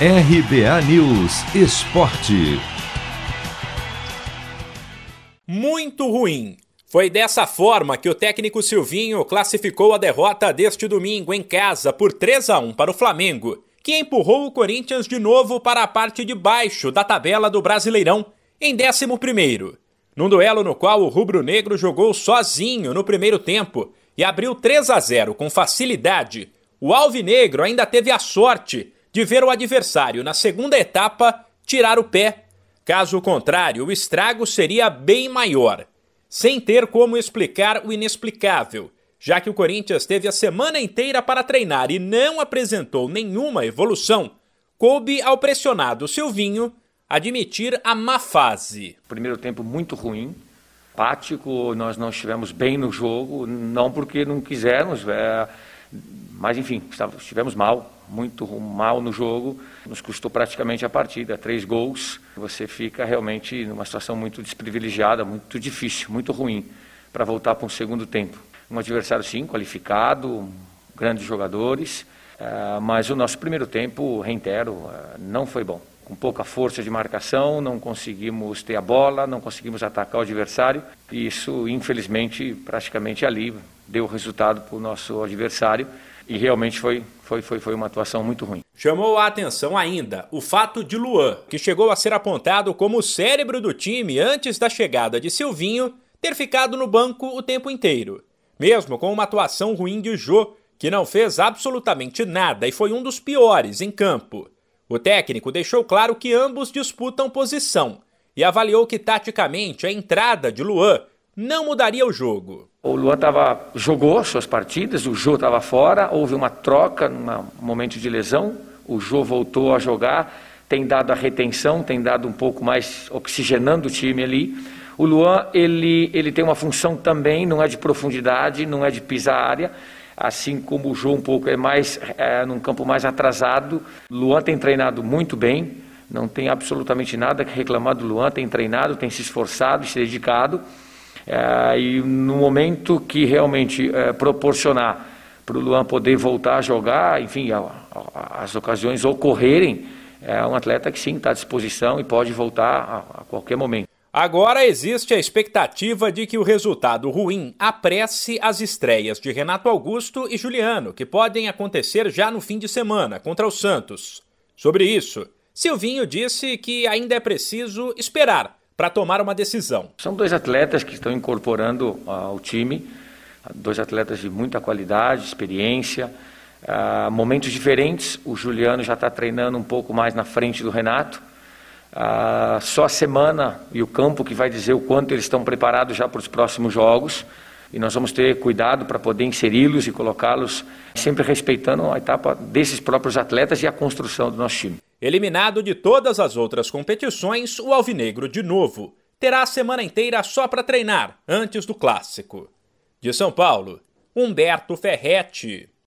RBA News Esporte. Muito ruim. Foi dessa forma que o técnico Silvinho classificou a derrota deste domingo em casa por 3 a 1 para o Flamengo, que empurrou o Corinthians de novo para a parte de baixo da tabela do Brasileirão, em 11 primeiro. Num duelo no qual o rubro-negro jogou sozinho no primeiro tempo e abriu 3 a 0 com facilidade, o alvinegro ainda teve a sorte de ver o adversário na segunda etapa tirar o pé. Caso contrário, o estrago seria bem maior, sem ter como explicar o inexplicável, já que o Corinthians teve a semana inteira para treinar e não apresentou nenhuma evolução. Coube ao pressionado Silvinho admitir a má fase. Primeiro tempo muito ruim, apático, nós não estivemos bem no jogo, não porque não quisermos, é, mas enfim, estivemos mal, muito mal no jogo, nos custou praticamente a partida, três gols. Você fica realmente numa situação muito desprivilegiada, muito difícil, muito ruim para voltar para um segundo tempo. Um adversário, sim, qualificado, grandes jogadores, uh, mas o nosso primeiro tempo, reitero, uh, não foi bom. Com pouca força de marcação, não conseguimos ter a bola, não conseguimos atacar o adversário. E isso, infelizmente, praticamente ali deu resultado para o nosso adversário e realmente foi, foi, foi, foi uma atuação muito ruim. Chamou a atenção ainda o fato de Luan, que chegou a ser apontado como o cérebro do time antes da chegada de Silvinho, ter ficado no banco o tempo inteiro. Mesmo com uma atuação ruim de Jô, que não fez absolutamente nada e foi um dos piores em campo. O técnico deixou claro que ambos disputam posição e avaliou que taticamente a entrada de Luan não mudaria o jogo. O Luan tava, jogou suas partidas, o Jô estava fora, houve uma troca num momento de lesão, o Jô voltou a jogar, tem dado a retenção, tem dado um pouco mais oxigenando o time ali. O Luan, ele, ele tem uma função também, não é de profundidade, não é de pisar a área, assim como o Jô um pouco é mais, é, num campo mais atrasado. Luan tem treinado muito bem, não tem absolutamente nada que reclamar do Luan, tem treinado, tem se esforçado, se dedicado. É, e no momento que realmente é, proporcionar para o Luan poder voltar a jogar, enfim, a, a, as ocasiões ocorrerem, é um atleta que sim está à disposição e pode voltar a, a qualquer momento. Agora existe a expectativa de que o resultado ruim apresse as estreias de Renato Augusto e Juliano, que podem acontecer já no fim de semana contra o Santos. Sobre isso, Silvinho disse que ainda é preciso esperar para tomar uma decisão. São dois atletas que estão incorporando ao time, dois atletas de muita qualidade, experiência, uh, momentos diferentes. O Juliano já está treinando um pouco mais na frente do Renato. Uh, só a semana e o campo que vai dizer o quanto eles estão preparados já para os próximos jogos. E nós vamos ter cuidado para poder inseri-los e colocá-los, sempre respeitando a etapa desses próprios atletas e a construção do nosso time. Eliminado de todas as outras competições, o Alvinegro, de novo, terá a semana inteira só para treinar antes do clássico. De São Paulo, Humberto Ferretti.